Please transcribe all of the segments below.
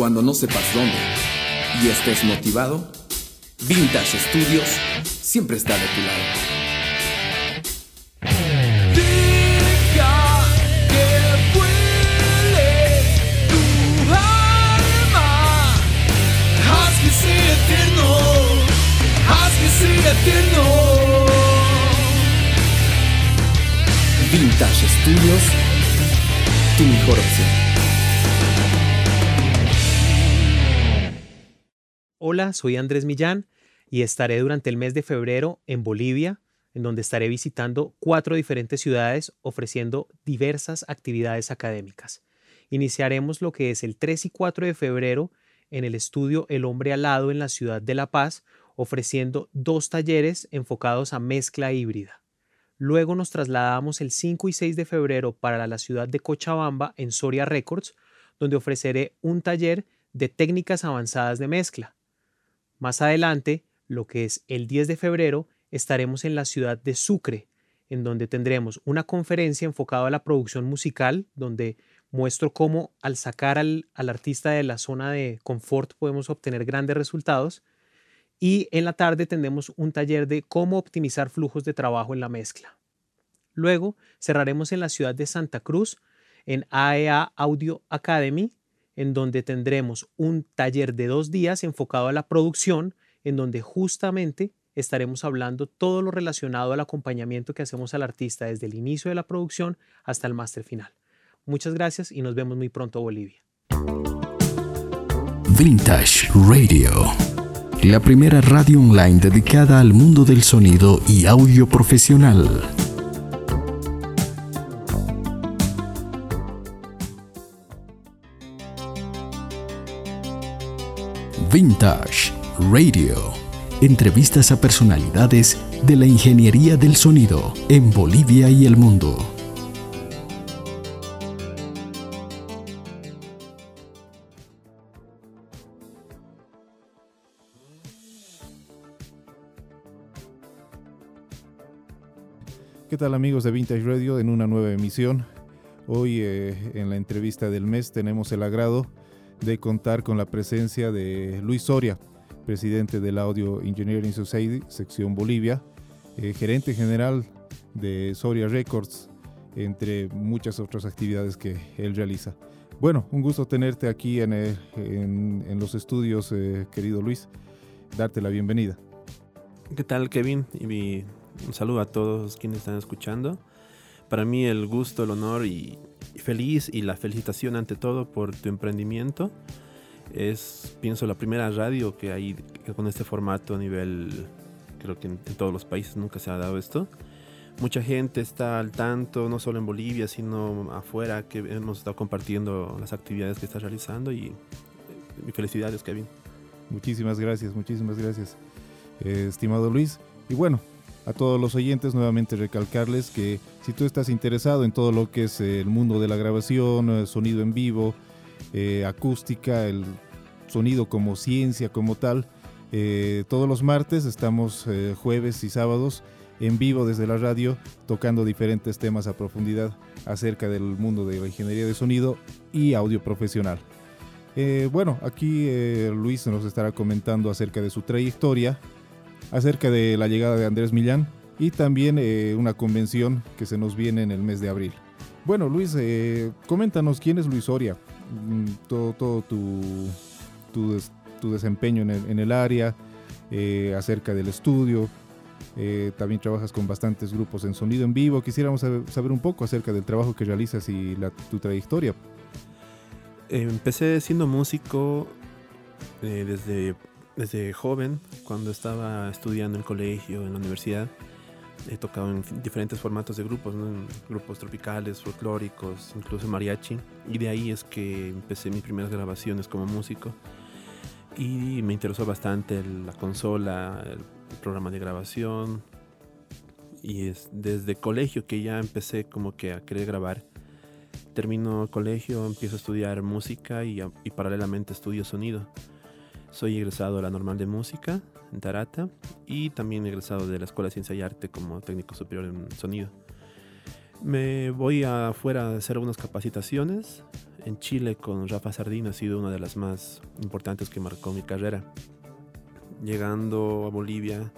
cuando no sepas dónde y estés motivado, Vintage Studios siempre está de tu lado. Eterno. Vintage Studios, tu mejor opción. Hola, soy Andrés Millán y estaré durante el mes de febrero en Bolivia, en donde estaré visitando cuatro diferentes ciudades ofreciendo diversas actividades académicas. Iniciaremos lo que es el 3 y 4 de febrero en el estudio El Hombre Alado en la ciudad de La Paz, ofreciendo dos talleres enfocados a mezcla híbrida. Luego nos trasladamos el 5 y 6 de febrero para la ciudad de Cochabamba en Soria Records, donde ofreceré un taller de técnicas avanzadas de mezcla. Más adelante, lo que es el 10 de febrero, estaremos en la ciudad de Sucre, en donde tendremos una conferencia enfocada a la producción musical, donde muestro cómo al sacar al, al artista de la zona de confort podemos obtener grandes resultados. Y en la tarde tendremos un taller de cómo optimizar flujos de trabajo en la mezcla. Luego cerraremos en la ciudad de Santa Cruz, en AEA Audio Academy, en donde tendremos un taller de dos días enfocado a la producción, en donde justamente estaremos hablando todo lo relacionado al acompañamiento que hacemos al artista desde el inicio de la producción hasta el máster final. Muchas gracias y nos vemos muy pronto Bolivia. Vintage Radio, la primera radio online dedicada al mundo del sonido y audio profesional. Vintage Radio. Entrevistas a personalidades de la ingeniería del sonido en Bolivia y el mundo. ¿Qué tal amigos de Vintage Radio en una nueva emisión? Hoy eh, en la entrevista del mes tenemos el agrado de contar con la presencia de Luis Soria, presidente del Audio Engineering Society, sección Bolivia, eh, gerente general de Soria Records, entre muchas otras actividades que él realiza. Bueno, un gusto tenerte aquí en, en los estudios, eh, querido Luis, darte la bienvenida. ¿Qué tal, Kevin? Y un saludo a todos quienes están escuchando. Para mí el gusto, el honor y feliz y la felicitación ante todo por tu emprendimiento. Es, pienso, la primera radio que hay con este formato a nivel, creo que en, todos los países nunca se ha dado esto. Mucha gente está al tanto, no solo en Bolivia, sino afuera, que hemos estado compartiendo las actividades que estás realizando y mi felicidades, Kevin. Muchísimas gracias, muchísimas gracias, eh, estimado Luis. Y bueno, a todos los oyentes nuevamente recalcarles que si tú estás interesado en todo lo que es el mundo de la grabación, eh, sonido en vivo, eh, acústica, el sonido como ciencia, como tal, eh, todos los martes estamos jueves y sábados en vivo desde la radio tocando diferentes temas a profundidad acerca del mundo de la ingeniería de sonido y audio profesional. Bueno, aquí Luis nos estará comentando acerca de su trayectoria, acerca de la llegada de Andrés Millán y también eh, una convención que se nos viene en el mes de abril. Bueno, Luis, eh, coméntanos quién es Luis Soria, Mm, todo, todo tu, tu, des- tu desempeño en el, en el área, eh, acerca del estudio. también trabajas con bastantes grupos en sonido en vivo. Quisiéramos saber, un poco acerca del trabajo que realizas y la- tu trayectoria. Empecé siendo músico desde, desde joven, cuando estaba estudiando en el colegio, en la universidad. He tocado en diferentes formatos de grupos, ¿no? En grupos tropicales, folclóricos, incluso mariachi. Y de ahí es que empecé mis primeras grabaciones como músico. Y me interesó bastante la consola, el programa de grabación. Y es desde colegio que ya empecé como que a querer grabar termino el colegio, empiezo a estudiar música y, y paralelamente estudio sonido. Soy egresado de la Normal de Música en Tarata y también egresado de la Escuela de Ciencia y Arte como técnico superior en sonido. Me voy afuera a hacer unas capacitaciones. En Chile con Rafa Sardina ha sido una de las más importantes que marcó mi carrera. Llegando a Bolivia,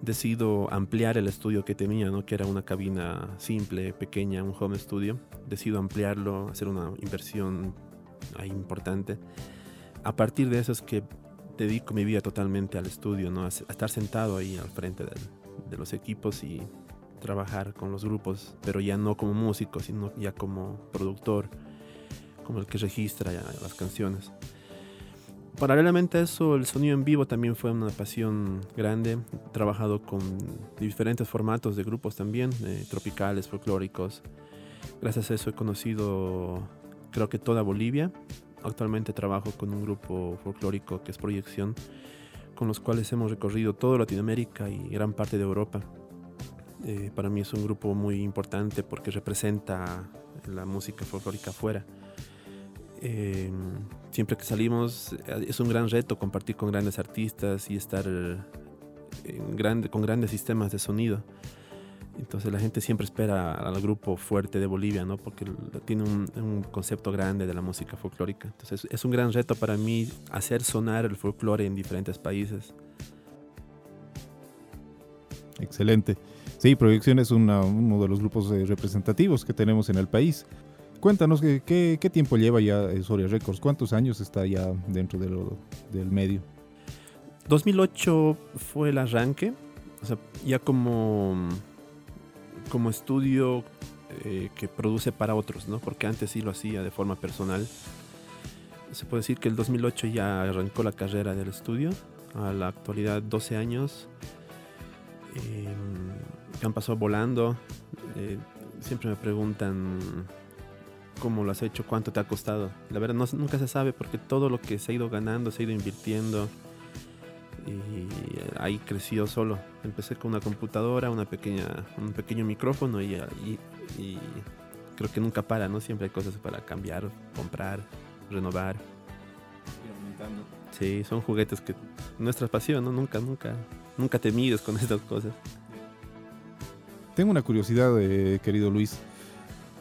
decido ampliar el estudio que tenía, ¿no? que era una cabina simple, pequeña, un home studio. Decido ampliarlo, hacer una inversión ahí importante. A partir de eso es que dedico mi vida totalmente al estudio, ¿no? a, estar sentado ahí al frente de, los equipos y trabajar con los grupos, pero ya no como músico, sino ya como productor, como el que registra las canciones. Paralelamente a eso, el sonido en vivo también fue una pasión grande. He trabajado con diferentes formatos de grupos también, eh, tropicales, folclóricos. Gracias a eso he conocido, creo que toda Bolivia. Actualmente trabajo con un grupo folclórico que es Proyección, con los cuales hemos recorrido toda Latinoamérica y gran parte de Europa. Eh, para mí es un grupo muy importante porque representa la música folclórica afuera. Eh, siempre que salimos eh, es un gran reto compartir con grandes artistas y estar con grandes sistemas de sonido. Entonces la gente siempre espera al grupo fuerte de Bolivia, ¿no? Porque tiene un, un, concepto grande de la música folclórica. Entonces es un gran reto para mí hacer sonar el folclore en diferentes países. Excelente. Sí, Proyección es uno de los grupos eh, representativos que tenemos en el país. Cuéntanos qué, qué tiempo lleva ya eh, Soria Records, cuántos años está ya dentro de lo, del medio. 2008 fue el arranque, o sea, ya como, como estudio eh, que produce para otros, ¿no? Porque antes sí lo hacía de forma personal. Se puede decir que el 2008 ya arrancó la carrera del estudio, a la actualidad 12 años. Eh, han pasado volando. Eh, siempre me preguntan cómo lo has hecho, cuánto te ha costado. La verdad, no, nunca se sabe porque todo lo que se ha ido ganando, se ha ido invirtiendo y ahí creció solo. Empecé con una computadora, una pequeña, un pequeño micrófono y, y, creo que nunca para, ¿no? Siempre hay cosas para cambiar, comprar, renovar. Sí, son juguetes que nuestra pasión, ¿no? Nunca, nunca, nunca te mides con estas cosas. Tengo una curiosidad, eh, querido Luis.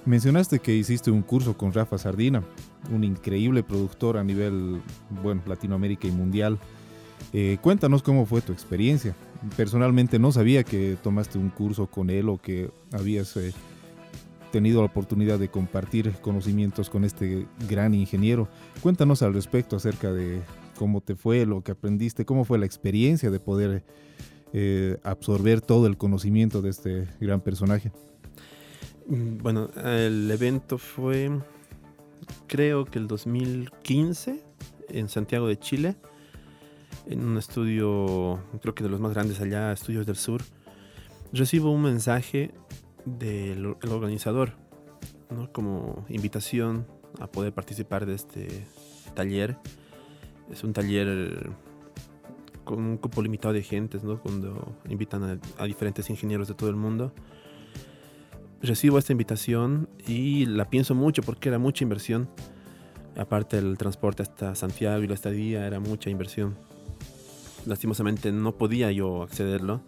Mencionaste que hiciste un curso con Rafa Sardina, un increíble productor a nivel, bueno, Latinoamérica y mundial. Eh, cuéntanos cómo fue tu experiencia. Personalmente no sabía que tomaste un curso con él o que habías eh, tenido la oportunidad de compartir conocimientos con este gran ingeniero. Cuéntanos al respecto acerca de cómo te fue, lo que aprendiste, cómo fue la experiencia de poder eh, absorber todo el conocimiento de este gran personaje? Mm, bueno, el evento fue, creo que el 2015, en Santiago de Chile, en un estudio, creo que de los más grandes allá, Estudios del Sur. Recibo un mensaje del organizador, como invitación a poder participar de este taller. Es un taller con un cupo limitado de gentes, ¿no? Cuando invitan a, diferentes ingenieros de todo el mundo. Recibo esta invitación y la pienso mucho porque era mucha inversión. Aparte del transporte hasta Santiago y la estadía era mucha inversión. Lastimosamente no podía yo accederlo.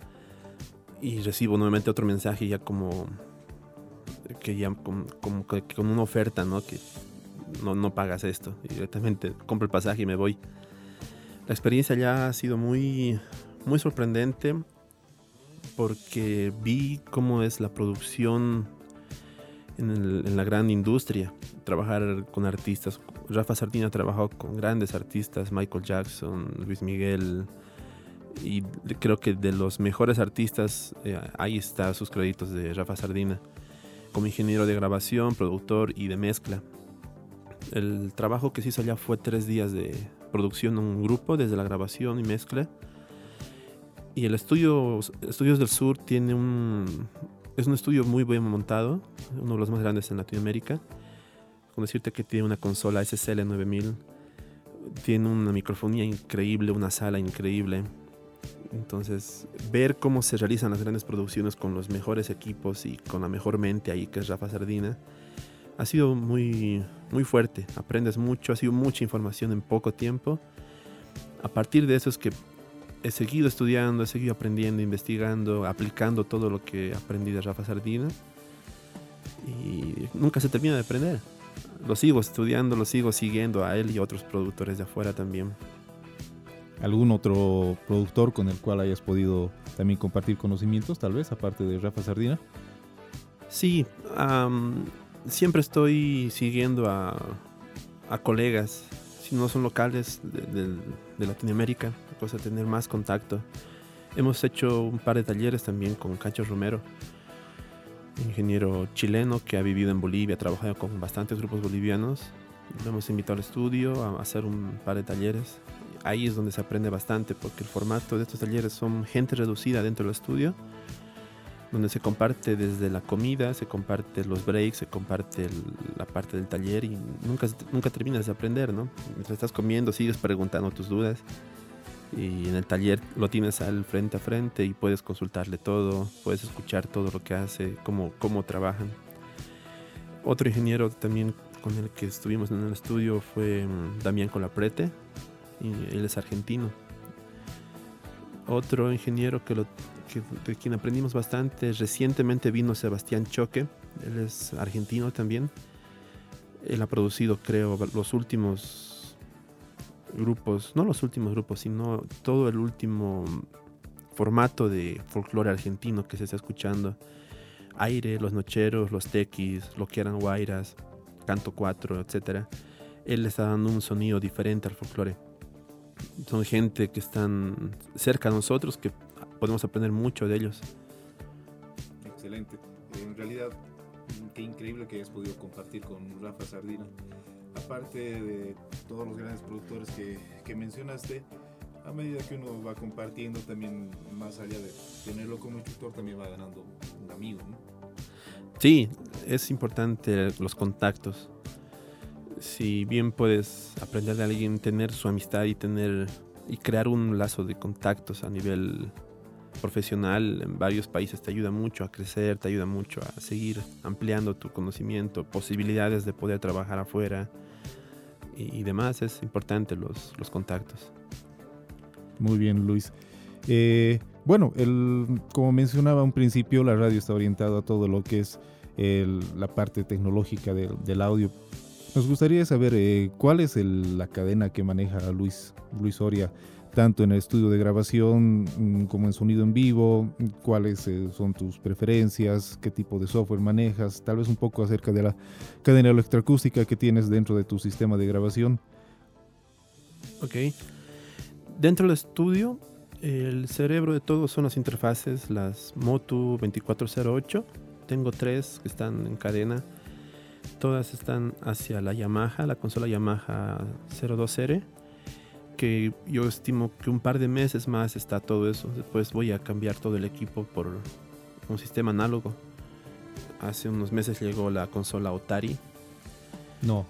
Y recibo nuevamente otro mensaje ya como que ya como, con una oferta, ¿no? Que no, no pagas esto. Y directamente compro el pasaje y me voy. La experiencia ya ha sido muy, muy sorprendente porque vi cómo es la producción en, la gran industria. Trabajar con artistas. Rafa Sardina ha trabajado con grandes artistas, Michael Jackson, Luis Miguel. Y creo que de los mejores artistas, eh, ahí está sus créditos de Rafa Sardina. Como ingeniero de grabación, productor y de mezcla. El trabajo que se hizo allá fue tres días de, producción un grupo desde la grabación y mezcla. Y el estudio Estudios del Sur tiene un es un estudio muy bien montado, uno de los más grandes en Latinoamérica. Con decirte que tiene una consola SSL 9000, tiene una microfonía increíble, una sala increíble. Entonces, ver cómo se realizan las grandes producciones con los mejores equipos y con la mejor mente ahí que es Rafa Sardina, ha sido muy, muy fuerte. Aprendes mucho, ha sido mucha información en poco tiempo. A partir de eso es que he seguido estudiando, he seguido aprendiendo, investigando, aplicando todo lo que aprendí de Rafa Sardina. y nunca se termina de aprender. Lo sigo estudiando, lo sigo siguiendo a él y a otros productores de afuera también. ¿Algún otro productor con el cual hayas podido también compartir conocimientos, tal vez, aparte de Rafa Sardina? Sí, siempre estoy siguiendo a, colegas, si no son locales de, Latinoamérica, cosa de tener más contacto. Hemos hecho un par de talleres también con Cacho Romero, ingeniero chileno que ha vivido en Bolivia, ha trabajado con bastantes grupos bolivianos. Lo hemos invitado al estudio a hacer un par de talleres. Ahí es donde se aprende bastante porque el formato de estos talleres son gente reducida dentro del estudio donde se comparte desde la comida, se comparte los breaks, se comparte el- la parte del taller y nunca, nunca terminas de aprender, ¿no? Mientras estás comiendo sigues preguntando tus dudas y en el taller lo tienes al frente a frente y puedes consultarle todo, puedes escuchar todo lo que hace, cómo, cómo trabajan. Otro ingeniero también con el que estuvimos en el estudio fue mm, Damián Colaprete, él es argentino. Otro ingeniero que lo que, de quien aprendimos bastante. Recientemente vino Sebastián Choque, él es argentino también. Él ha producido, creo, los últimos grupos, no los últimos grupos, sino todo el último formato de folclore argentino que se está escuchando. Aire, los nocheros, los tequis, lo que eran guairas, canto 4, etc. Él le está dando un sonido diferente al folclore. Son gente que están cerca de nosotros, que podemos aprender mucho de ellos. Excelente. En realidad, qué increíble que hayas podido compartir con Rafa Sardina. Aparte de todos los grandes productores que, que mencionaste, a medida que uno va compartiendo, también más allá de tenerlo como instructor, también va ganando un amigo. ¿no? Sí, es importante los contactos. Si bien puedes aprender de alguien, tener su amistad y tener y crear un lazo de contactos a nivel profesional en varios países te ayuda mucho a crecer, te ayuda mucho a seguir ampliando tu conocimiento, posibilidades de poder trabajar afuera y, demás. Es importante los, los contactos. Muy bien, Luis. Eh, bueno, el, como mencionaba un principio, la radio está orientada a todo lo que es el- la parte tecnológica del audio. Nos gustaría saber eh, cuál es el- la cadena que maneja Luis, Luis Soria, tanto en el estudio de grabación mm, como en sonido en vivo, cuáles eh, son tus preferencias, qué tipo de software manejas, tal vez un poco acerca de la cadena electroacústica que tienes dentro de tu sistema de grabación. Ok. Dentro del estudio, el cerebro de todo son las interfaces, las Motu 2408. Tengo tres que están en cadena. Todas están hacia la Yamaha, la consola Yamaha 02R. Que yo estimo que un par de meses más está todo eso. Después voy a cambiar todo el equipo por un sistema análogo. Hace unos meses llegó la consola Otari. No,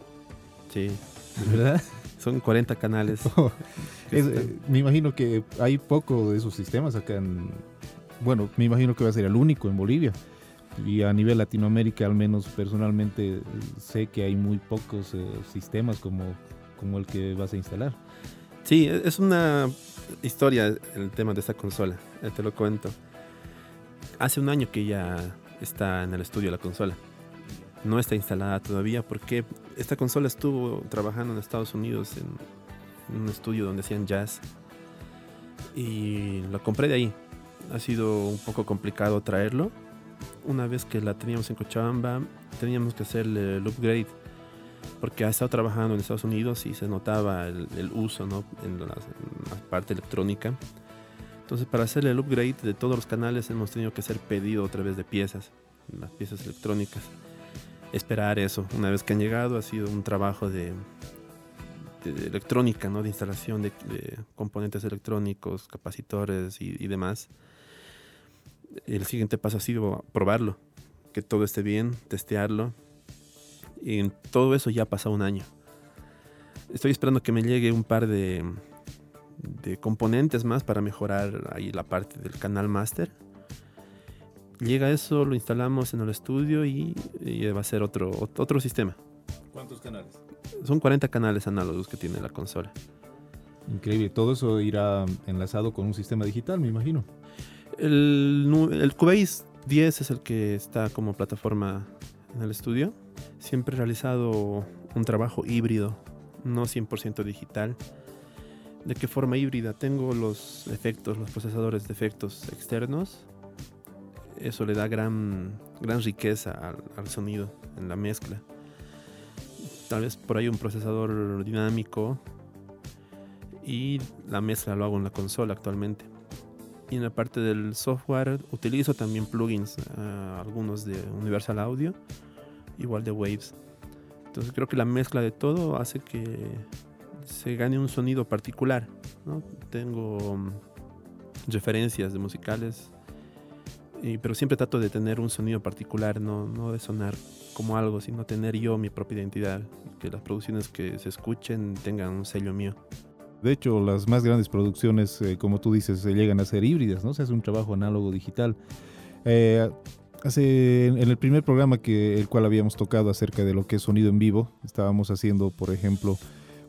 Sí, ¿verdad? son 40 canales. que Es, están- eh, me imagino que hay poco de esos sistemas acá en... Bueno, me imagino que va a ser el único en Bolivia. Y a nivel Latinoamérica, al menos personalmente, sé que hay muy pocos eh, sistemas como, como el que vas a instalar. Sí, e- es una historia el tema de esta consola, eh, te lo cuento. Hace un año que ya está en el estudio la consola. No está instalada todavía porque esta consola estuvo trabajando en Estados Unidos en, en un estudio donde hacían jazz y lo compré de ahí. Ha sido un poco complicado traerlo. Una vez que la teníamos en Cochabamba, teníamos que hacerle el upgrade porque ha estado trabajando en Estados Unidos y se notaba el, el uso ¿no? en, la, en la parte electrónica. Entonces, para hacer el upgrade de todos los canales, hemos tenido que hacer pedido otra vez de piezas, las piezas electrónicas. Esperar eso. Una vez que han llegado, ha sido un trabajo de, de- de electrónica, ¿no? de instalación de, de componentes electrónicos, capacitores y, y demás. El siguiente paso ha sido probarlo, que todo esté bien, testearlo, y en todo eso ya ha pasado un año. Estoy esperando que me llegue un par de, de componentes más para mejorar ahí la parte del canal master. Llega eso, lo instalamos en el estudio y, y va a ser otro, ot- otro sistema. ¿Cuántos canales? Son 40 canales análogos que tiene la consola. Increíble. Todo eso irá enlazado con un sistema digital, me imagino. El, el Cubase 10 es el que está como plataforma en el estudio. Siempre he realizado un trabajo híbrido, no 100% digital. ¿De qué forma híbrida? Tengo los efectos, los procesadores de efectos externos. Eso le da gran, gran riqueza al, al sonido en la mezcla. Tal vez por ahí un procesador dinámico y la mezcla lo hago en la consola actualmente. Y en la parte del software utilizo también plugins, eh, algunos de Universal Audio, igual de Waves. Entonces creo que la mezcla de todo hace que se gane un sonido particular. ¿no? Tengo mm, referencias de musicales, pero siempre trato de tener un sonido particular, no, no de sonar como algo, sino tener yo mi propia identidad, que las producciones que se escuchen tengan un sello mío. De hecho, las más grandes producciones, eh, como tú dices, se llegan a ser híbridas, ¿no? Se hace un trabajo análogo digital. Eh, hace, en el primer programa que el cual habíamos tocado acerca de lo que es sonido en vivo, estábamos haciendo, por ejemplo,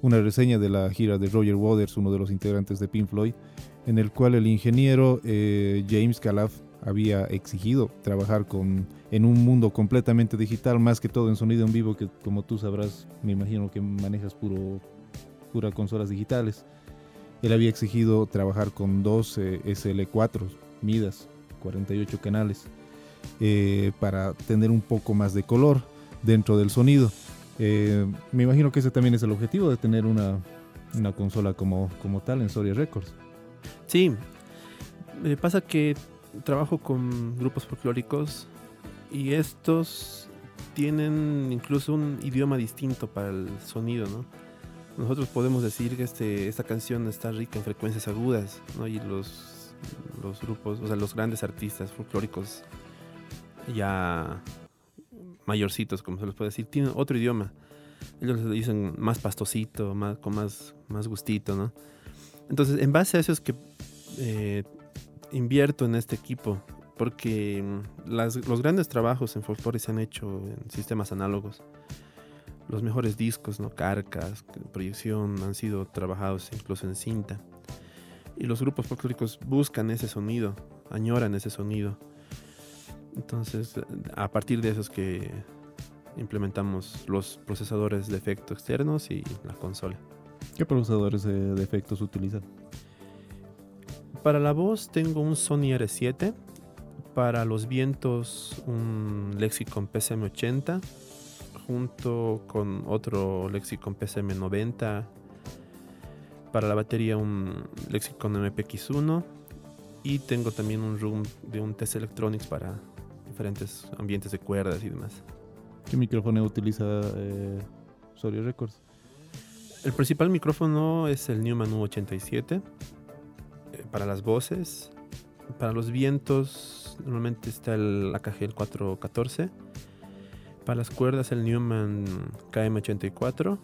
una reseña de la gira de Roger Waters, uno de los integrantes de Pink Floyd, en el cual el ingeniero eh, James Calaf había exigido trabajar con, en un mundo completamente digital, más que todo en sonido en vivo, que como tú sabrás, me imagino que manejas puro pura consolas digitales. Él había exigido trabajar con dos eh, SL4 Midas, 48 canales, eh, para tener un poco más de color dentro del sonido. Eh, me imagino que ese también es el objetivo de tener una, una consola como, como tal en Soria Records. Sí, me pasa que trabajo con grupos folclóricos y estos tienen incluso un idioma distinto para el sonido, ¿no? Nosotros podemos decir que este, esta canción está rica en frecuencias agudas, ¿no? Y los, los grupos, o sea, los grandes artistas folclóricos ya mayorcitos, como se les puede decir, tienen otro idioma. Ellos les dicen más pastosito, más, con más, más gustito, ¿no? Entonces, en base a eso es que eh, invierto en este equipo, porque los grandes trabajos en folclore se han hecho en sistemas análogos. Los mejores discos, ¿no? Carcas, proyección, han sido trabajados incluso en cinta. Y los grupos folclóricos buscan ese sonido, añoran ese sonido. Entonces, a partir de eso es que implementamos los procesadores de efecto externos y la consola. ¿Qué procesadores de efectos utilizan? Para la voz tengo un Sony R7. Para los vientos un Lexicon PCM80 junto con otro Lexicon PCM90. Para la batería un Lexicon MPX1 y tengo también un room de un TC Electronics para diferentes ambientes de cuerdas y demás. ¿Qué micrófono utiliza eh, Soria Records? El principal micrófono es el Neumann U87 eh, para las voces. Para los vientos normalmente está el AKG el 414. Para las cuerdas el Neumann KM84.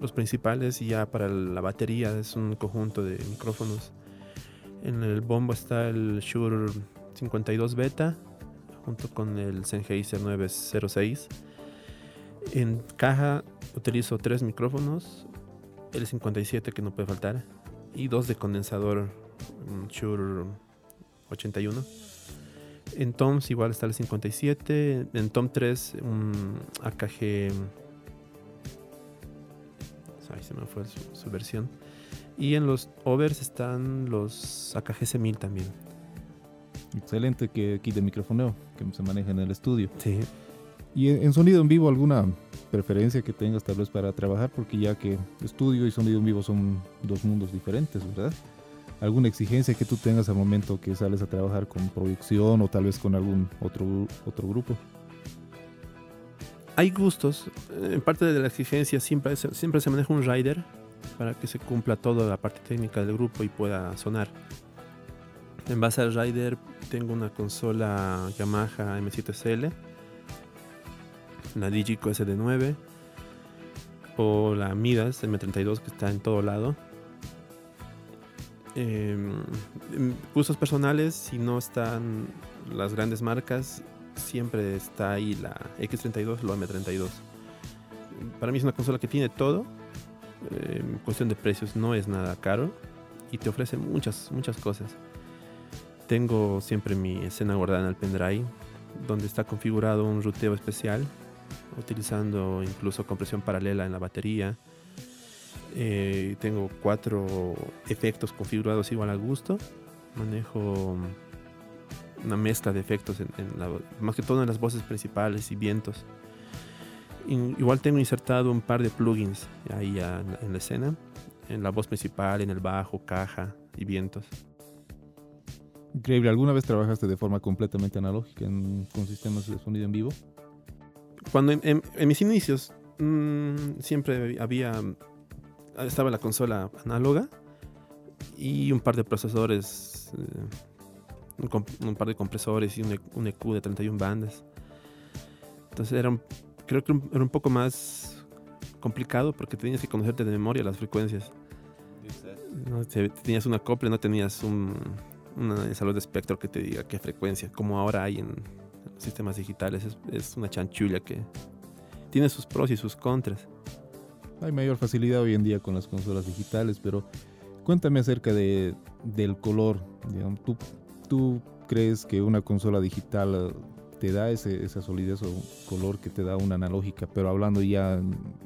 Los principales y ya para la batería es un conjunto de micrófonos. En el bombo está el Shure 52 Beta junto con el Sennheiser 906. En caja utilizo tres micrófonos, el 57 que no puede faltar y dos de condensador un Shure 81. En toms igual está el 57, en tom 3 un AKG ay, se me fue su, su versión. Y en los overs están los AKG C1000 también. Excelente que kit de microfoneo que se maneja en el estudio. Sí. ¿Y en en sonido en vivo alguna preferencia que tengas tal vez para trabajar? Porque ya que estudio y sonido en vivo son dos mundos diferentes, ¿verdad? ¿Alguna exigencia que tú tengas al momento que sales a trabajar con proyección o tal vez con algún otro, otro grupo? Hay gustos. En parte de la exigencia siempre, siempre se maneja un rider para que se cumpla toda la parte técnica del grupo y pueda sonar. En base al rider tengo una consola Yamaha M7SL, la Digico SD9 o la Midas M32 que está en todo lado. Em, en gustos personales, si no están las grandes marcas, siempre está ahí la X32 o la M32. Para mí es una consola que tiene todo. eh, En cuestión de precios no es nada caro y te ofrece muchas, muchas cosas. Tengo siempre mi escena guardada en el pendrive donde está configurado un ruteo especial, utilizando incluso compresión paralela en la batería. Eh, tengo cuatro efectos configurados igual a gusto. Manejo una mezcla de efectos, en, más que todo en las voces principales y vientos. igual tengo insertado un par de plugins ahí en la escena, en la voz principal, en el bajo, caja y vientos. Increíble. ¿Alguna vez trabajaste de forma completamente analógica con sistemas de sonido en vivo? Cuando en, mis inicios mm, siempre había estaba la consola análoga y un par de procesadores, eh, un, par de compresores y un, EQ e de 31 bandas. Entonces era creo que era un poco más complicado porque tenías que conocerte de memoria las frecuencias. No, tenías una copla, no tenías un, una salud de espectro que te diga qué frecuencia, como ahora hay en sistemas digitales. Es, una chanchulla que tiene sus pros y sus contras. Hay mayor facilidad hoy en día con las consolas digitales, pero cuéntame acerca de, del color. ¿tú, ¿Tú crees que una consola digital te da ese, esa solidez o color que te da una analógica, pero hablando ya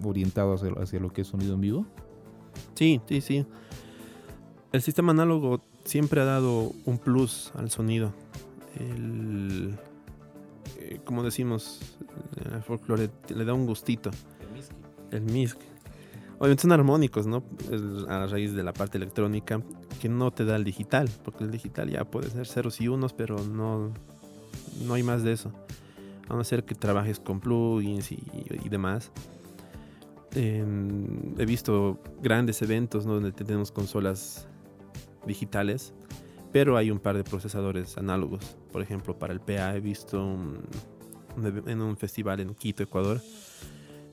orientado hacia, hacia lo que es sonido en vivo? Sí, sí, sí. El sistema análogo siempre ha dado un plus al sonido. El, eh, como decimos en el folclore, le da un gustito. El misc. Obviamente son armónicos, ¿no? a raíz de la parte electrónica que no te da el digital, porque el digital ya puede ser ceros y unos, pero no, no hay más de eso. A no ser que trabajes con plugins y, demás. he visto grandes eventos donde tenemos consolas digitales, pero hay un par de procesadores análogos. Por ejemplo, para el PA he visto en un festival en Quito, Ecuador.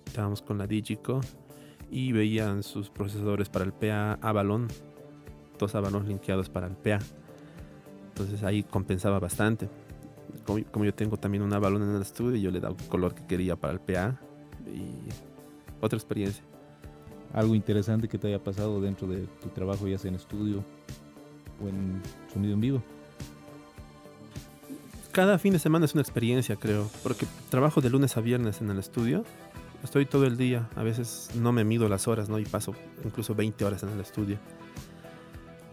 Estábamos con la Digico y veían sus procesadores para el PA Avalon, dos Avalon linkeados para el PA. Entonces ahí compensaba bastante. Como, yo tengo también un Avalon en el estudio, yo le dado el color que quería para el PA y otra experiencia. Algo interesante que te haya pasado dentro de tu trabajo, ya sea en estudio o en sonido en vivo? Cada fin de semana es una experiencia, creo, porque trabajo de lunes a viernes en el estudio. Estoy todo el día, a veces no me mido las horas, ¿no? Y paso incluso 20 horas en el estudio.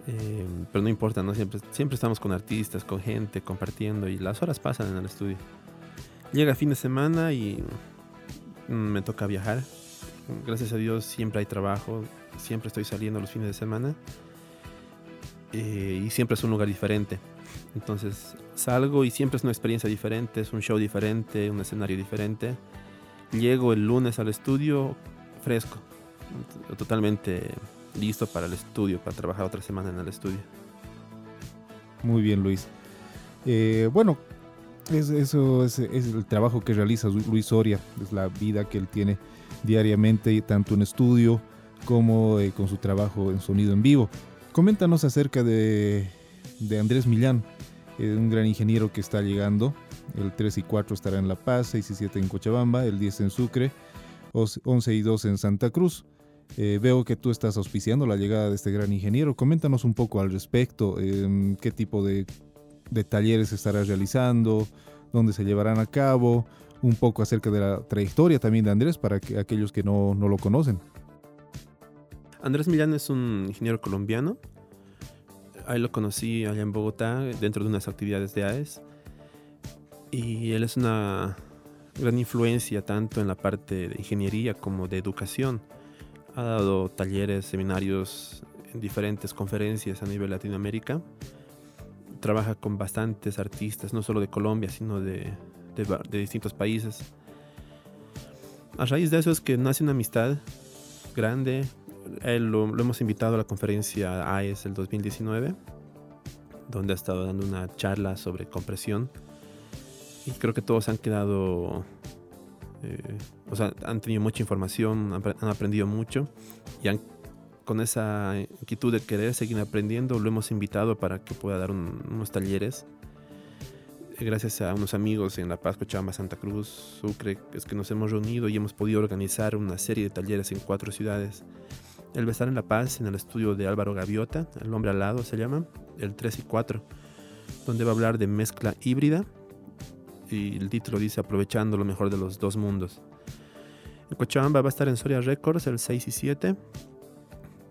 Eh, pero no importa, ¿no? Siempre, siempre estamos con artistas, con gente, compartiendo y las horas pasan en el estudio. Llega fin de semana y me toca viajar. Gracias a Dios siempre hay trabajo, siempre estoy saliendo los fines de semana eh, y siempre es un lugar diferente. Entonces salgo y siempre es una experiencia diferente, es un show diferente, un escenario diferente. Llego el lunes al estudio fresco, totalmente listo para el estudio, para trabajar otra semana en el estudio. Muy bien, Luis. Eh, bueno, eso es, el trabajo que realiza Luis Soria, es la vida que él tiene diariamente, tanto en estudio como eh, con su trabajo en sonido en vivo. Coméntanos acerca de, Andrés Millán, eh, un gran ingeniero que está llegando. El 3 y 4 estará en La Paz, 6 y 7 en Cochabamba, el 10 en Sucre, 11 y 2 en Santa Cruz. Eh, veo que tú estás auspiciando la llegada de este gran ingeniero. Coméntanos un poco al respecto, em, qué tipo de, talleres estará realizando, dónde se llevarán a cabo, un poco acerca de la trayectoria también de Andrés para que, aquellos que no, no lo conocen. Andrés Millán es un ingeniero colombiano. Ahí lo conocí allá en Bogotá, dentro de unas actividades de AES. Y él es una gran influencia tanto en la parte de ingeniería como de educación. Ha dado talleres, seminarios en diferentes conferencias a nivel Latinoamérica. Trabaja con bastantes artistas, no solo de Colombia, sino de, de distintos países. A raíz de eso es que nace una amistad grande, él lo, hemos invitado a la conferencia AES el 2019, donde ha estado dando una charla sobre compresión. Y creo que todos han quedado, eh, o sea, han tenido mucha información, han, aprendido mucho y han, con esa inquietud de querer seguir aprendiendo, lo hemos invitado para que pueda dar unos talleres. Gracias a unos amigos en La Paz, Cochabamba, Santa Cruz, Sucre, es que nos hemos reunido y hemos podido organizar una serie de talleres en cuatro ciudades él va a estar en La Paz, en el estudio de Álvaro Gaviota, El hombre al lado se llama, el 3 y 4, donde va a hablar de mezcla híbrida y el título dice aprovechando lo mejor de los dos mundos. En Cochabamba va a estar en Soria Records el 6 y 7.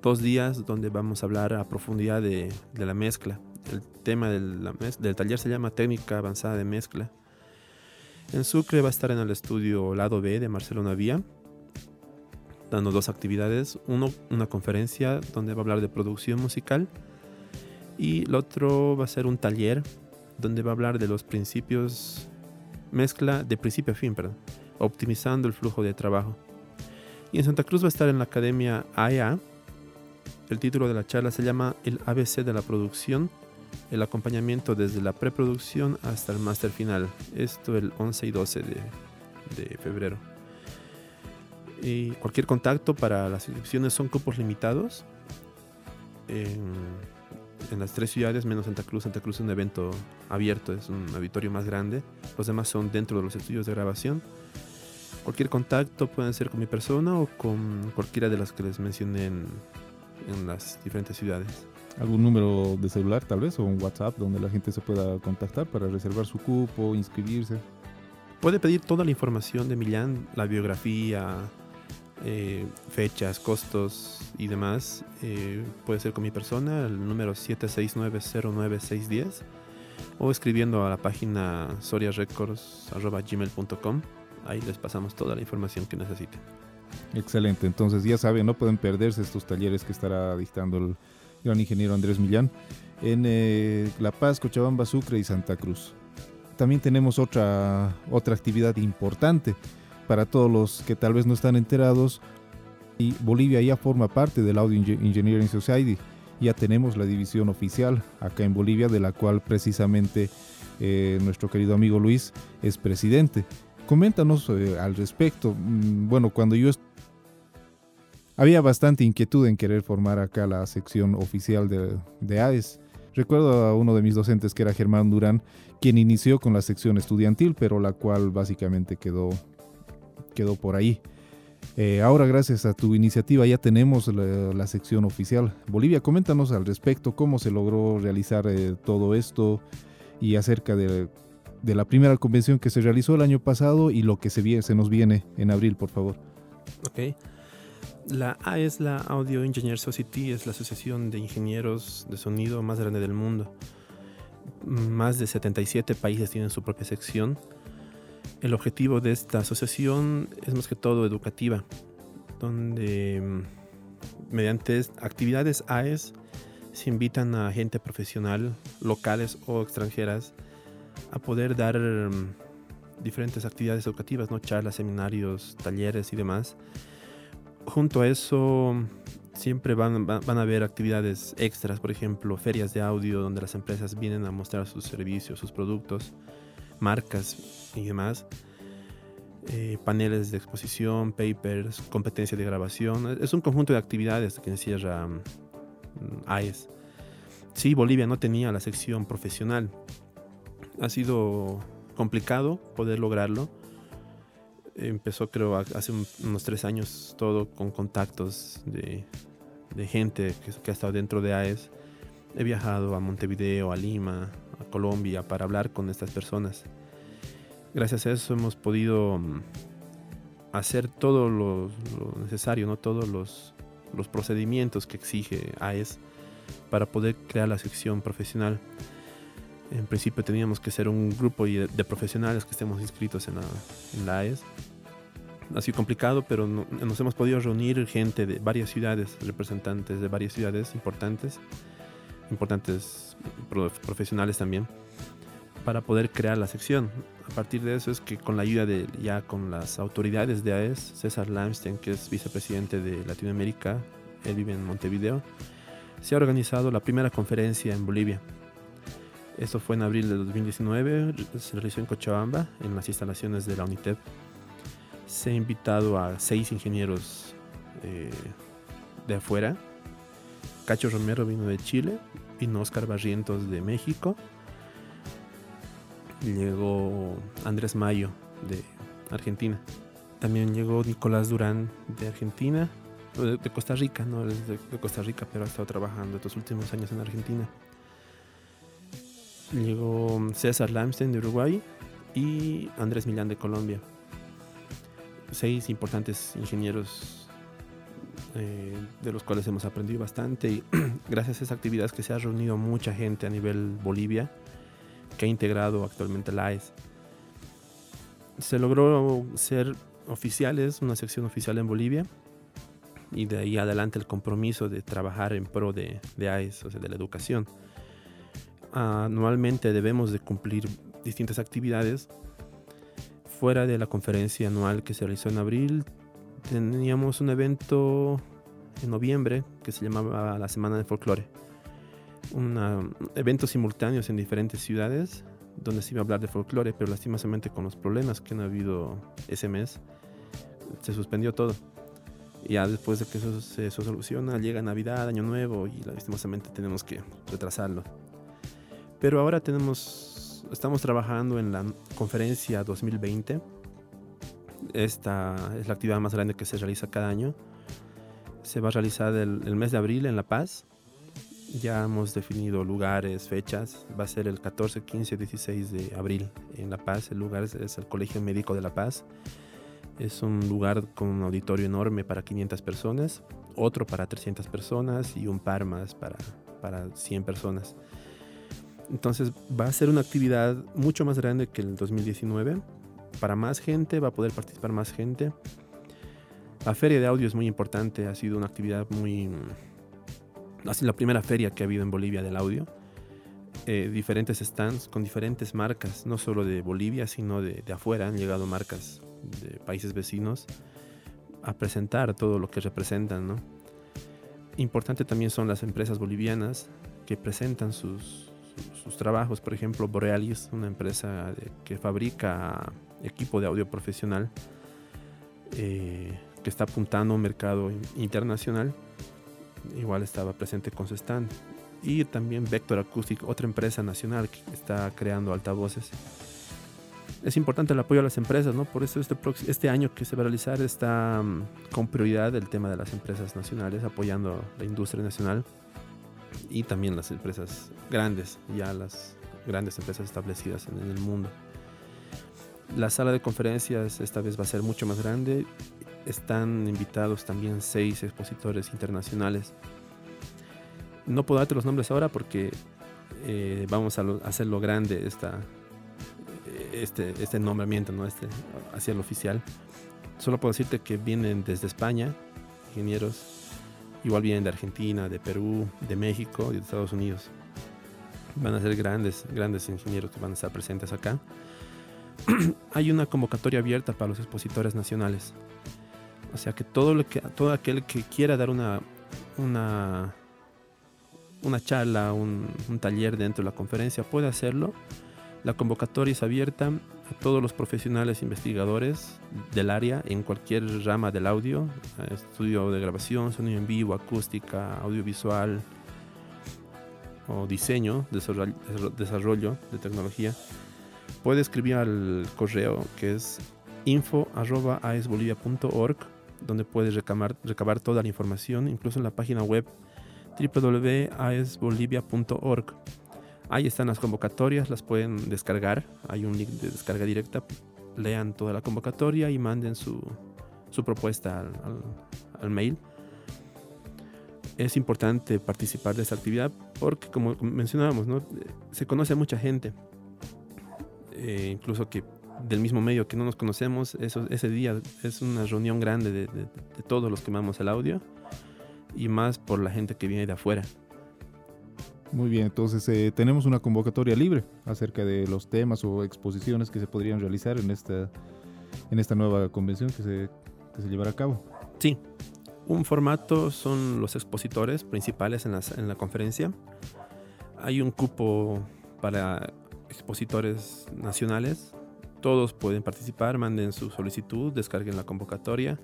Dos días donde vamos a hablar a profundidad de, de la mezcla. El tema del, la mez- taller se llama Técnica Avanzada de Mezcla. En Sucre va a estar en el estudio Lado B de Marcelo Navía, dando dos actividades. Uno, una conferencia donde va a hablar de producción musical y el otro va a ser un taller donde va a hablar de los principios, mezcla de principio a fin, perdón, optimizando el flujo de trabajo. Y en Santa Cruz va a estar en la Academia AEA. El título de la charla se llama El ABC de la producción, el acompañamiento desde la preproducción hasta el máster final. Esto el 11 y 12 de, de febrero. Y cualquier contacto para las inscripciones son cupos limitados. En, en las tres ciudades, menos Santa Cruz. Santa Cruz es un evento abierto, es un auditorio más grande. Los demás son dentro de los estudios de grabación. Cualquier contacto pueden ser con mi persona o con cualquiera de las que les mencioné en, en las diferentes ciudades. ¿Algún número de celular tal vez o un WhatsApp donde la gente se pueda contactar para reservar su cupo, inscribirse? Puede pedir toda la información de Millán, la biografía, eh, fechas, costos y demás. eh, puede ser con mi persona, el número 769090610 o escribiendo a la página soriarecords.gmail.com. Ahí les pasamos toda la información que necesiten. Excelente, entonces ya saben, no pueden perderse estos talleres que estará dictando el gran ingeniero Andrés Millán en eh, La Paz, Cochabamba, Sucre y Santa Cruz. También tenemos otra, otra actividad importante para todos los que tal vez no están enterados y Bolivia ya forma parte del Audio Engineering Society. Ya tenemos la división oficial acá en Bolivia de la cual precisamente eh, nuestro querido amigo Luis es presidente. Coméntanos eh, al respecto. Mm, Bueno, cuando yo había bastante inquietud en querer formar acá la sección oficial de, de AES. Recuerdo a uno de mis docentes que era Germán Durán, quien inició con la sección estudiantil, pero la cual básicamente quedó, quedó por ahí. Eh, ahora, gracias a tu iniciativa, ya tenemos la, sección oficial. Bolivia, coméntanos al respecto cómo se logró realizar eh, todo esto y acerca de, la primera convención que se realizó el año pasado y lo que se, se nos viene en abril, por favor. Ok. La A es la Audio Engineer Society, es la asociación de ingenieros de sonido más grande del mundo. Más de 77 países tienen su propia sección. El objetivo de esta asociación es más que todo educativa, donde mm, mediante actividades AES se invitan a gente profesional, locales o extranjeras, a poder dar mm, diferentes actividades educativas, ¿no? charlas, seminarios, talleres y demás junto a eso siempre van, van, van a haber actividades extras, por ejemplo, ferias de audio donde las empresas vienen a mostrar sus servicios, sus productos, marcas y demás. Eh, paneles de exposición, papers, competencia de grabación. Es un conjunto de actividades que encierra mm, AES. Sí, Bolivia no tenía la sección profesional. Ha sido complicado poder lograrlo empezó creo hace un- unos tres años todo con contactos de, de gente que, que ha estado dentro de AES. He viajado a Montevideo, a Lima, a Colombia para hablar con estas personas. Gracias a eso hemos podido mm, hacer todo lo, necesario, ¿no? todos los, los procedimientos que exige AES para poder crear la sección profesional. En principio teníamos que ser un grupo de profesionales que estemos inscritos en la, en la AES. Ha sido complicado, pero no- nos hemos podido reunir gente de varias ciudades, representantes de varias ciudades importantes, importantes pro- profesionales también, para poder crear la sección. A partir de eso es que con la ayuda de ya con las autoridades de AES, César Lamstein, que es vicepresidente de Latinoamérica, él vive en Montevideo, se ha organizado la primera conferencia en Bolivia. Esto fue en abril de 2019, se realizó en Cochabamba, en las instalaciones de la UNITEP. Se ha invitado a seis ingenieros eh, de afuera. Cacho Romero vino de Chile, vino Oscar Barrientos de México, llegó Andrés Mayo de Argentina. También llegó Nicolás Durán de Argentina, de, Costa Rica, no de, Costa Rica, pero ha estado trabajando estos últimos años en Argentina. Llegó César Lamstein de Uruguay y Andrés Millán de Colombia. Seis importantes ingenieros eh, de los cuales hemos aprendido bastante y gracias a esa actividad que se ha reunido mucha gente a nivel Bolivia ha integrado actualmente la AES. Se logró ser oficiales, una sección oficial en Bolivia y de ahí adelante el compromiso de trabajar en pro de, de AES, o sea, de la educación. Anualmente debemos de cumplir distintas actividades. Fuera de la conferencia anual que se realizó en abril, teníamos un evento en noviembre que se llamaba la Semana de Folclore. Un evento simultáneos en diferentes ciudades donde se iba a hablar de folclore, pero lastimosamente con los problemas que han habido ese mes, se suspendió todo. Ya después de que eso se soluciona, llega Navidad, Año Nuevo y lastimosamente tenemos que retrasarlo. Pero ahora tenemos, estamos trabajando en la conferencia 2020. Esta es la actividad más grande que se realiza cada año. Se va a realizar el mes de abril en La Paz. Ya hemos definido lugares, fechas. Va a ser el 14, 15, 16 de abril en La Paz. El lugar es, el Colegio Médico de La Paz. Es un lugar con un auditorio enorme para 500 personas, otro para 300 personas y un par más para, para 100 personas. Entonces va a ser una actividad mucho más grande que el 2019. Para más gente, va a poder participar más gente. La feria de audio es muy importante, ha sido una actividad muy... Sido la primera feria que ha habido en Bolivia del audio. Eh, diferentes stands con diferentes marcas, no solo de Bolivia, sino de, afuera. Han llegado marcas de países vecinos a presentar todo lo que representan. ¿no? Importante también son las empresas bolivianas que presentan sus, sus trabajos. Por ejemplo, Borealis, una empresa que fabrica equipo de audio profesional, eh, que está apuntando a un mercado internacional. Igual estaba presente con su stand. Y también Vector Acoustic, otra empresa nacional que está creando altavoces. Es importante el apoyo a las empresas, ¿no? Por eso este, este año que se va a realizar está um, con prioridad el tema de las empresas nacionales, apoyando la industria nacional y también las empresas grandes, ya las grandes empresas establecidas en, en el mundo. La sala de conferencias esta vez va a ser mucho más grande. Están invitados también seis expositores internacionales. No puedo darte los nombres ahora porque eh, vamos a, lo, a, hacerlo grande esta, este, este nombramiento ¿no? este, hacia el oficial. Solo puedo decirte que vienen desde España, ingenieros, Igual vienen de Argentina, de Perú, de México y de Estados Unidos. Van a ser grandes, grandes ingenieros que van a estar presentes acá. Hay una convocatoria abierta para los expositores nacionales. O sea que todo, lo que, todo aquel que quiera dar una, una, una charla, un, taller dentro de la conferencia puede hacerlo. La convocatoria es abierta a todos los profesionales investigadores del área en cualquier rama del audio, estudio de grabación, sonido en vivo, acústica, audiovisual o diseño, desarrollo de tecnología. Puede escribir al correo que es info.aesbolivia.org donde puede recabar, toda la información, incluso en la página web www.aesbolivia.org. Ahí están las convocatorias, las pueden descargar. Hay un link de descarga directa. Lean toda la convocatoria y manden su, propuesta al, mail. Es importante participar de esta actividad porque, como mencionábamos, se conoce a mucha gente. Eh, incluso que del mismo medio que no nos conocemos, eso, ese día es una reunión grande de, de, de todos los que amamos el audio y más por la gente que viene de afuera. Muy bien, entonces eh, tenemos una convocatoria libre acerca de los temas o exposiciones que se podrían realizar en esta, en esta nueva convención que se, que se llevará a cabo. Sí, un formato son los expositores principales en, las, en la conferencia. Hay un cupo para expositores nacionales. Todos pueden participar, manden su solicitud, descarguen la convocatoria.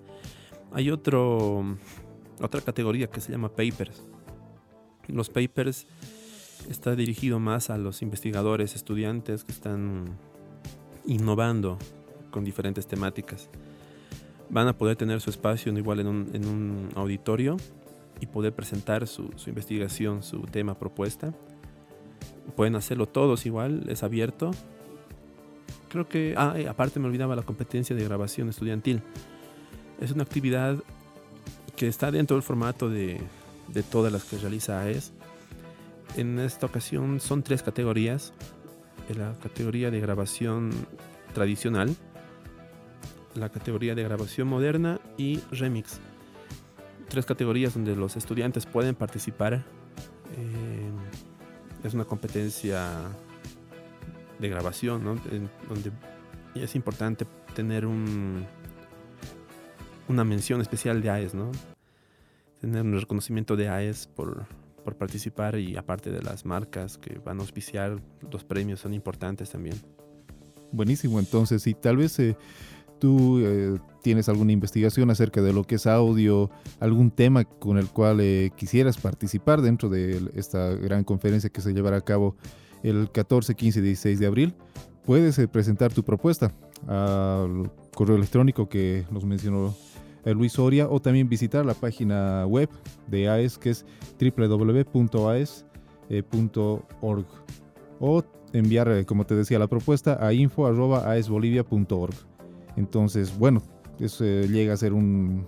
Hay otro, otra categoría que se llama papers. Los papers está dirigido más a los investigadores, estudiantes que están innovando con diferentes temáticas. Van a poder tener su espacio igual en un, auditorio y poder presentar su, su, investigación, su tema propuesta. Pueden hacerlo todos igual, es abierto. Creo que, ah, y aparte me olvidaba la competencia de grabación estudiantil. Es una actividad que está dentro del formato de, de todas las que realiza AES. En esta ocasión son tres categorías. La categoría de grabación tradicional, la categoría de grabación moderna y remix. Tres categorías donde los estudiantes pueden participar. Eh, es una competencia de grabación, ¿no? Donde es importante tener un, una mención especial de AES, ¿no? Tener un reconocimiento de AES por, por participar y aparte de las marcas que van a auspiciar, los premios son importantes también. Buenísimo, entonces, y tal vez eh, tú eh, tienes alguna investigación acerca de lo que es audio, algún tema con el cual eh, quisieras participar dentro de esta gran conferencia que se llevará a cabo el 14, 15 y 16 de abril, puedes eh, presentar tu propuesta al correo electrónico que nos mencionó eh, Luis Soria o también visitar la página web de AES que es www.aes.org o enviar, eh, como te decía, la propuesta a info.aesbolivia.org. Entonces, bueno, eso eh, llega a ser un-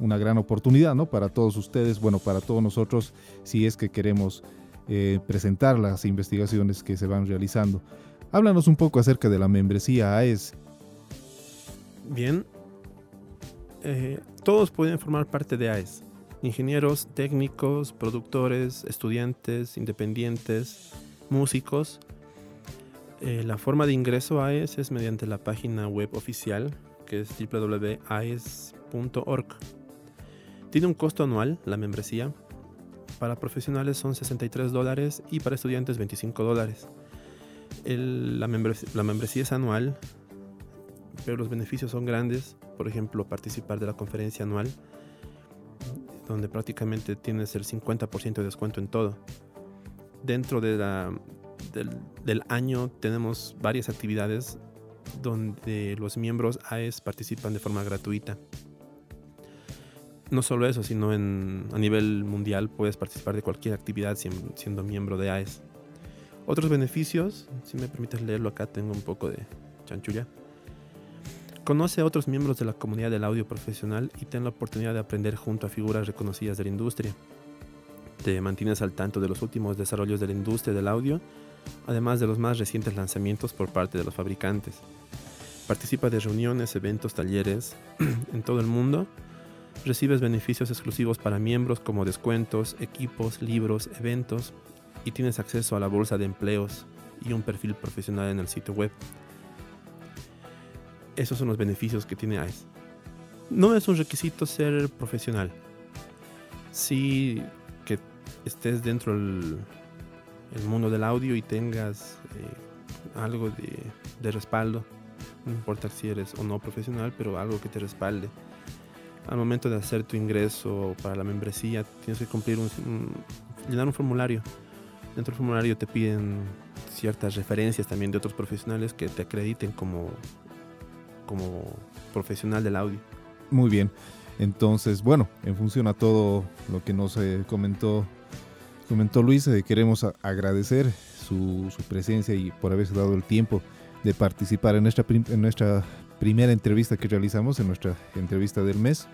una gran oportunidad, ¿no? Para todos ustedes, bueno, para todos nosotros, si es que queremos eh, presentar las investigaciones que se van realizando. Háblanos un poco acerca de la membresía AES. Bien, eh, todos pueden formar parte de AES. Ingenieros, técnicos, productores, estudiantes, independientes, músicos. Eh, la forma de ingreso a AES es mediante la página web oficial, que es www.aes.org. Tiene un costo anual la membresía. Para profesionales son 63 dólares y para estudiantes 25 dólares. La, membres- la membresía es anual, pero los beneficios son grandes. Por ejemplo, participar de la conferencia anual, donde prácticamente tienes el 50% de descuento en todo. Dentro del, del año tenemos varias actividades donde los miembros AES participan de forma gratuita. No solo eso, sino en, a nivel mundial puedes participar de cualquier actividad sien- siendo miembro de AES. Otros beneficios, si me permites leerlo acá, tengo un poco de chanchulla. Conoce a otros miembros de la comunidad del audio profesional y ten la oportunidad de aprender junto a figuras reconocidas de la industria. Te mantienes al tanto de los últimos desarrollos de la industria del audio, además de los más recientes lanzamientos por parte de los fabricantes. Participa de reuniones, eventos, talleres en todo el mundo. Recibes beneficios exclusivos para miembros como descuentos, equipos, libros, eventos y tienes acceso a la bolsa de empleos y un perfil profesional en el sitio web. Esos son los beneficios que tiene AES. No es un requisito ser profesional. Sí que estés dentro del el mundo del audio y tengas eh, algo de, de respaldo. No importa si eres o no profesional, pero algo que te respalde. Al momento de hacer tu ingreso para la membresía, tienes que cumplir un, llenar un formulario. Dentro del formulario te piden ciertas referencias también de otros profesionales que te acrediten como, como profesional del audio. Muy bien. Entonces, bueno, en función a todo lo que nos eh, comentó, comentó Luis, eh, queremos agradecer su, su presencia y por haberse dado el tiempo de participar en nuestra, en nuestra primera entrevista que realizamos, en nuestra entrevista del mes.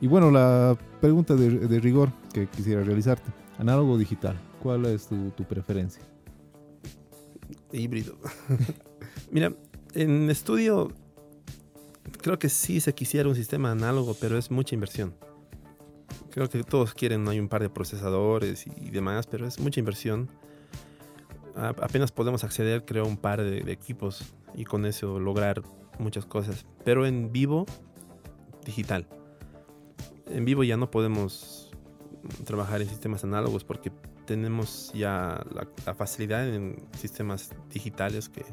Y bueno, la pregunta de, de rigor que quisiera realizarte, análogo o digital, ¿cuál es tu, tu preferencia? híbrido. Mira, en estudio creo que sí se quisiera un sistema análogo, pero es mucha inversión. Creo que todos quieren, hay un par de procesadores y, y demás, pero es mucha inversión. Apenas podemos acceder, creo, a un par de, equipos y con eso lograr muchas cosas. Pero en vivo, digital. En vivo ya no podemos trabajar en sistemas análogos porque tenemos ya la, la facilidad en sistemas digitales que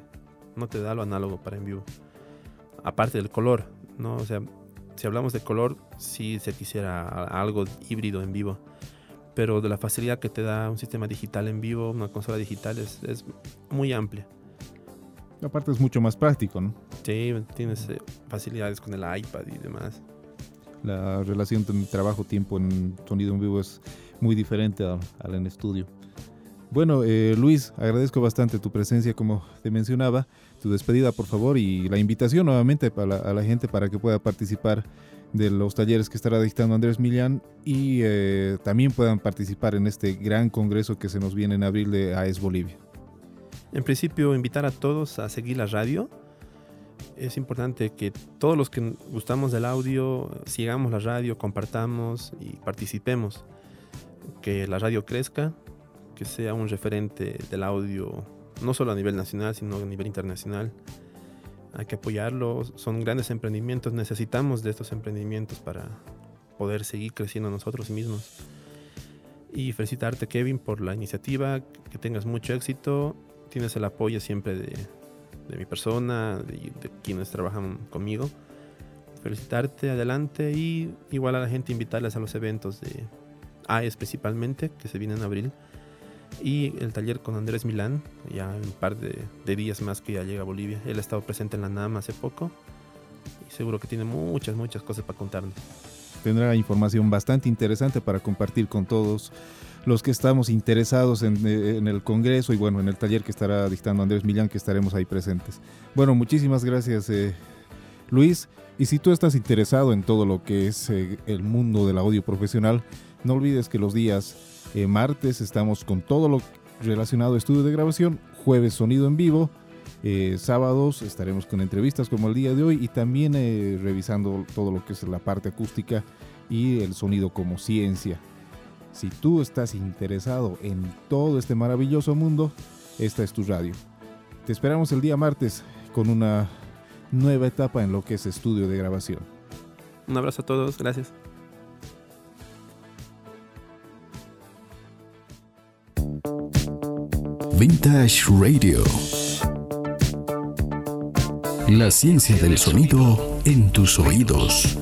no te da lo análogo para en vivo. Aparte del color, ¿no? O sea, si hablamos de color, sí se quisiera algo híbrido en vivo. Pero de la facilidad que te da un sistema digital en vivo, una consola digital, es, es muy amplia. Aparte es mucho más práctico, ¿no? Sí, tienes eh, facilidades con el iPad y demás. La relación de trabajo-tiempo en sonido en vivo es muy diferente al, al en estudio. Bueno, eh, Luis, agradezco bastante tu presencia, como te mencionaba, tu despedida, por favor, y la invitación nuevamente para la, a la gente para que pueda participar de los talleres que estará dictando Andrés Millán y eh, también puedan participar en este gran congreso que se nos viene en abril de AES Bolivia. En principio, invitar a todos a seguir la radio. Es importante que todos los que gustamos del audio sigamos la radio, compartamos y participemos. Que la radio crezca, que sea un referente del audio, no solo a nivel nacional, sino a nivel internacional. Hay que apoyarlo, son grandes emprendimientos, necesitamos de estos emprendimientos para poder seguir creciendo nosotros mismos. Y felicitarte, Kevin, por la iniciativa, que tengas mucho éxito tienes el apoyo siempre de, de mi persona, de, de, quienes trabajan conmigo. Felicitarte, adelante y igual a la gente invitarles a los eventos de AES principalmente, que se vienen en abril. Y el taller con Andrés Milán, ya un par de, de días más que ya llega a Bolivia. Él ha estado presente en la NAM hace poco y seguro que tiene muchas, muchas cosas para contarnos. Tendrá información bastante interesante para compartir con todos los que estamos interesados en, en, el Congreso y bueno, en el taller que estará dictando Andrés Millán, que estaremos ahí presentes. Bueno, muchísimas gracias eh, Luis. Y si tú estás interesado en todo lo que es eh, el mundo del audio profesional, no olvides que los días eh, martes estamos con todo lo relacionado a estudio de grabación, jueves sonido en vivo, eh, sábados estaremos con entrevistas como el día de hoy y también eh, revisando todo lo que es la parte acústica y el sonido como ciencia. Si tú estás interesado en todo este maravilloso mundo, esta es tu radio. Te esperamos el día martes con una nueva etapa en lo que es estudio de grabación. Un abrazo a todos, gracias. Vintage Radio. La ciencia del sonido en tus oídos.